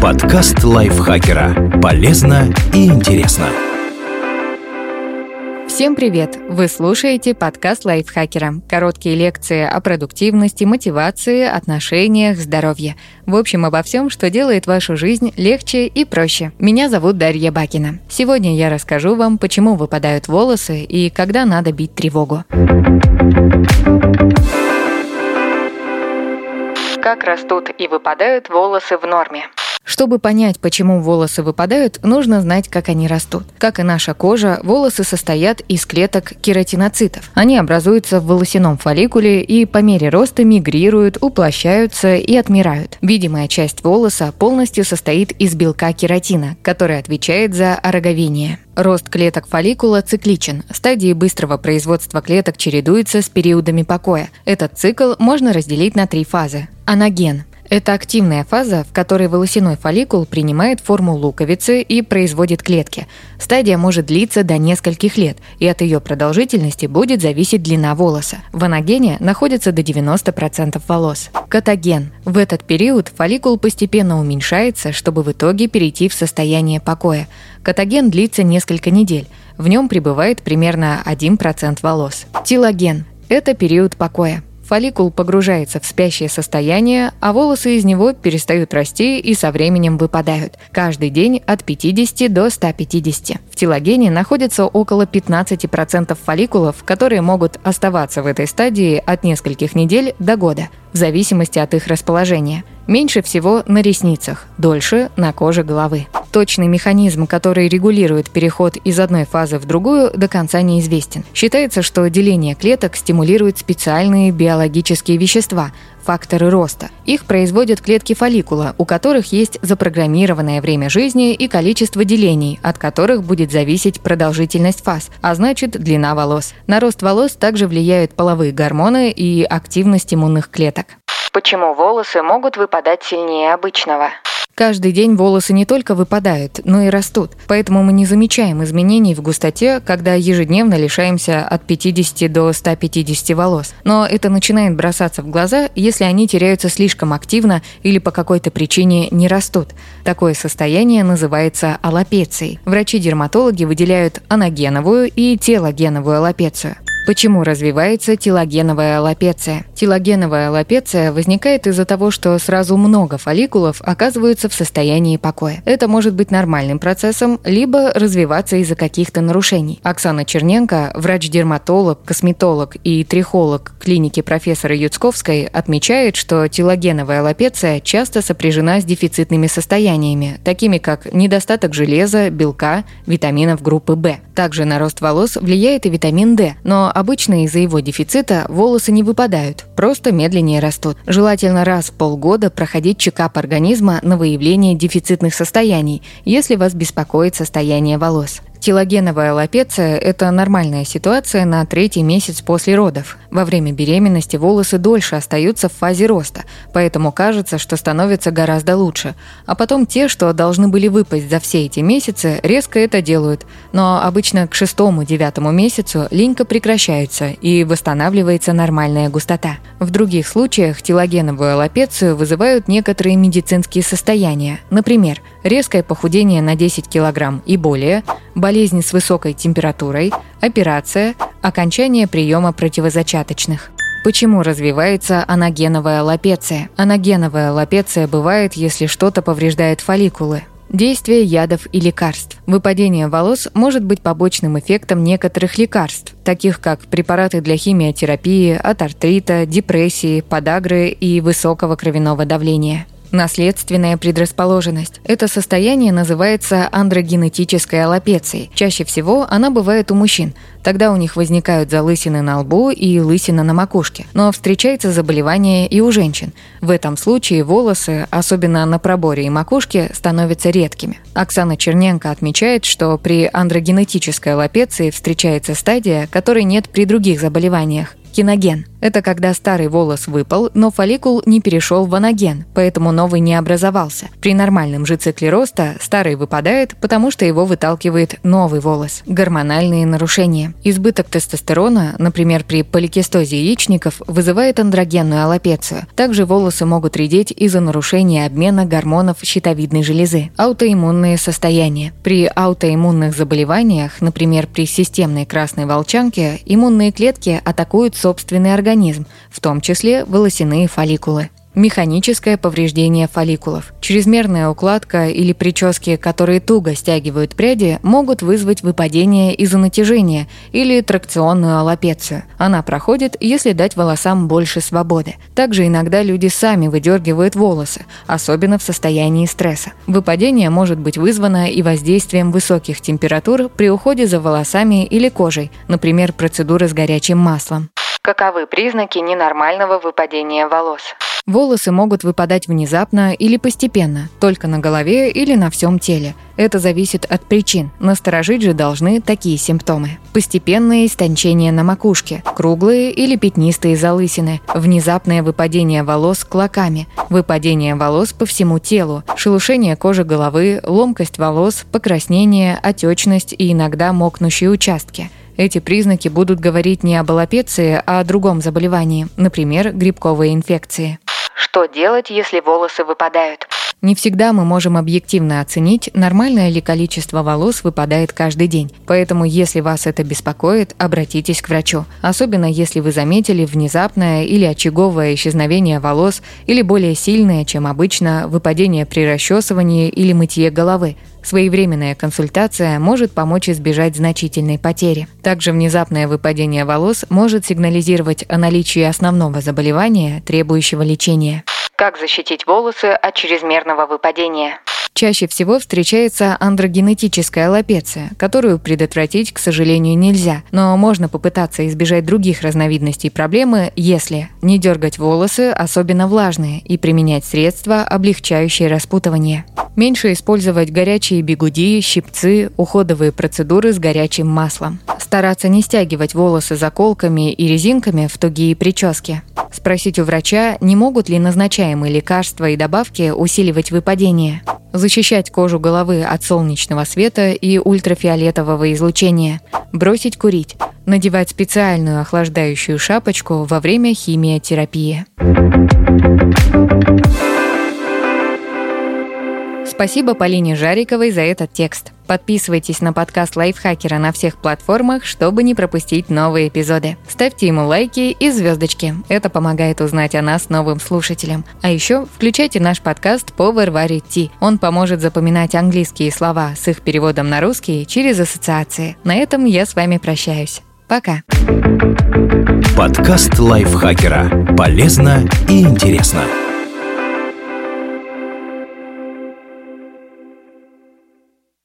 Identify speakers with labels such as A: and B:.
A: Подкаст лайфхакера. Полезно и интересно.
B: Всем привет! Вы слушаете подкаст лайфхакера. Короткие лекции о продуктивности, мотивации, отношениях, здоровье. В общем, обо всем, что делает вашу жизнь легче и проще. Меня зовут Дарья Бакина. Сегодня я расскажу вам, почему выпадают волосы и когда надо бить тревогу. Как растут и выпадают волосы в норме. Чтобы понять, почему волосы выпадают, нужно знать, как они растут. Как и наша кожа, волосы состоят из клеток кератиноцитов. Они образуются в волосяном фолликуле и по мере роста мигрируют, уплощаются и отмирают. Видимая часть волоса полностью состоит из белка кератина, который отвечает за ороговение. Рост клеток фолликула цикличен. Стадии быстрого производства клеток чередуются с периодами покоя. Этот цикл можно разделить на три фазы. Анаген это активная фаза, в которой волосяной фолликул принимает форму луковицы и производит клетки. Стадия может длиться до нескольких лет, и от ее продолжительности будет зависеть длина волоса. В анагене находится до 90% волос. Катаген. В этот период фолликул постепенно уменьшается, чтобы в итоге перейти в состояние покоя. Катаген длится несколько недель. В нем пребывает примерно 1% волос. Тилоген. Это период покоя. Фолликул погружается в спящее состояние, а волосы из него перестают расти и со временем выпадают. Каждый день от 50 до 150. В телогене находится около 15% фолликулов, которые могут оставаться в этой стадии от нескольких недель до года, в зависимости от их расположения. Меньше всего на ресницах, дольше на коже головы. Точный механизм, который регулирует переход из одной фазы в другую, до конца неизвестен. Считается, что деление клеток стимулирует специальные биологические вещества, факторы роста. Их производят клетки фолликула, у которых есть запрограммированное время жизни и количество делений, от которых будет зависеть продолжительность фаз, а значит длина волос. На рост волос также влияют половые гормоны и активность иммунных клеток. Почему волосы могут выпадать сильнее обычного? Каждый день волосы не только выпадают, но и растут. Поэтому мы не замечаем изменений в густоте, когда ежедневно лишаемся от 50 до 150 волос. Но это начинает бросаться в глаза, если они теряются слишком активно или по какой-то причине не растут. Такое состояние называется аллопецией. Врачи-дерматологи выделяют анагеновую и телогеновую аллопецию. Почему развивается телогеновая аллопеция? Телогеновая аллопеция возникает из-за того, что сразу много фолликулов оказываются в состоянии покоя. Это может быть нормальным процессом, либо развиваться из-за каких-то нарушений. Оксана Черненко, врач-дерматолог, косметолог и трихолог клиники профессора Юцковской, отмечает, что телогеновая аллопеция часто сопряжена с дефицитными состояниями, такими как недостаток железа, белка, витаминов группы В. Также на рост волос влияет и витамин D, но обычно из-за его дефицита волосы не выпадают, просто медленнее растут. Желательно раз в полгода проходить чекап организма на выявление дефицитных состояний, если вас беспокоит состояние волос. Телогеновая аллопеция – это нормальная ситуация на третий месяц после родов. Во время беременности волосы дольше остаются в фазе роста, поэтому кажется, что становится гораздо лучше. А потом те, что должны были выпасть за все эти месяцы, резко это делают. Но обычно к шестому-девятому месяцу линька прекращается и восстанавливается нормальная густота. В других случаях телогеновую аллопецию вызывают некоторые медицинские состояния. Например, резкое похудение на 10 кг и более – болезни с высокой температурой, операция, окончание приема противозачаточных. Почему развивается анагеновая лапеция? Анагеновая лапеция бывает, если что-то повреждает фолликулы. Действие ядов и лекарств. Выпадение волос может быть побочным эффектом некоторых лекарств, таких как препараты для химиотерапии, от артрита, депрессии, подагры и высокого кровяного давления. Наследственная предрасположенность. Это состояние называется андрогенетической аллопецией. Чаще всего она бывает у мужчин. Тогда у них возникают залысины на лбу и лысина на макушке. Но встречается заболевание и у женщин. В этом случае волосы, особенно на проборе и макушке, становятся редкими. Оксана Черненко отмечает, что при андрогенетической аллопеции встречается стадия, которой нет при других заболеваниях. Киноген – это когда старый волос выпал, но фолликул не перешел в анаген, поэтому новый не образовался. При нормальном же цикле роста старый выпадает, потому что его выталкивает новый волос. Гормональные нарушения. Избыток тестостерона, например, при поликистозе яичников, вызывает андрогенную аллопецию. Также волосы могут редеть из-за нарушения обмена гормонов щитовидной железы. Аутоиммунные состояния. При аутоиммунных заболеваниях, например, при системной красной волчанке, иммунные клетки атакуют собственный организм, в том числе волосяные фолликулы. Механическое повреждение фолликулов. Чрезмерная укладка или прически, которые туго стягивают пряди, могут вызвать выпадение из-за натяжения или тракционную аллопецию. Она проходит, если дать волосам больше свободы. Также иногда люди сами выдергивают волосы, особенно в состоянии стресса. Выпадение может быть вызвано и воздействием высоких температур при уходе за волосами или кожей, например, процедуры с горячим маслом.
C: Каковы признаки ненормального выпадения волос?
B: Волосы могут выпадать внезапно или постепенно, только на голове или на всем теле. Это зависит от причин. Насторожить же должны такие симптомы. Постепенное истончение на макушке, круглые или пятнистые залысины, внезапное выпадение волос клоками, выпадение волос по всему телу, шелушение кожи головы, ломкость волос, покраснение, отечность и иногда мокнущие участки – эти признаки будут говорить не об аллопеции, а о другом заболевании, например, грибковой инфекции.
C: Что делать, если волосы выпадают?
B: Не всегда мы можем объективно оценить, нормальное ли количество волос выпадает каждый день. Поэтому, если вас это беспокоит, обратитесь к врачу. Особенно, если вы заметили внезапное или очаговое исчезновение волос или более сильное, чем обычно, выпадение при расчесывании или мытье головы. Своевременная консультация может помочь избежать значительной потери. Также внезапное выпадение волос может сигнализировать о наличии основного заболевания, требующего лечения.
C: Как защитить волосы от чрезмерного выпадения?
B: Чаще всего встречается андрогенетическая аллопеция, которую предотвратить, к сожалению, нельзя. Но можно попытаться избежать других разновидностей проблемы, если не дергать волосы, особенно влажные, и применять средства, облегчающие распутывание. Меньше использовать горячие бигуди, щипцы, уходовые процедуры с горячим маслом. Стараться не стягивать волосы заколками и резинками в тугие прически. Спросить у врача, не могут ли назначаемые лекарства и добавки усиливать выпадение. Защищать кожу головы от солнечного света и ультрафиолетового излучения. Бросить курить. Надевать специальную охлаждающую шапочку во время химиотерапии. Спасибо Полине Жариковой за этот текст. Подписывайтесь на подкаст Лайфхакера на всех платформах, чтобы не пропустить новые эпизоды. Ставьте ему лайки и звездочки. Это помогает узнать о нас новым слушателям. А еще включайте наш подкаст Power Варит Ти. Он поможет запоминать английские слова с их переводом на русский через ассоциации. На этом я с вами прощаюсь. Пока.
A: Подкаст Лайфхакера. Полезно и интересно.